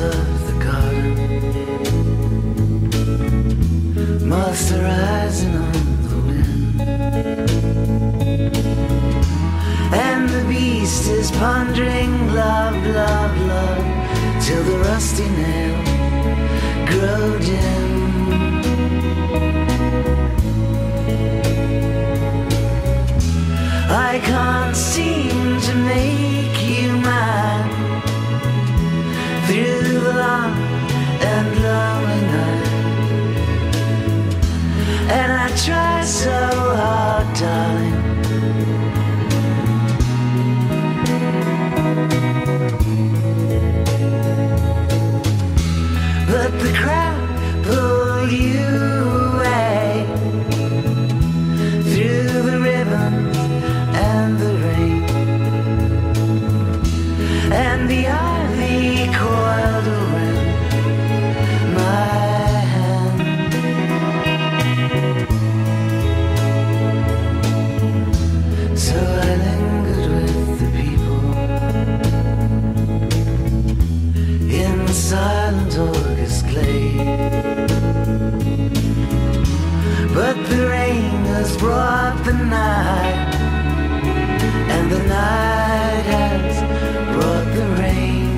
of the garden. Must arising on the wind. And the beast is pondering love, love, love till the rusty nail grow dim. Try so silent August glade. But the rain has brought the night, and the night has brought the rain.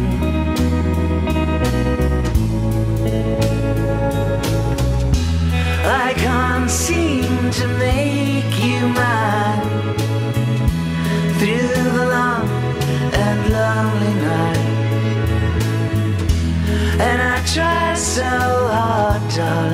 I can't seem to make darling.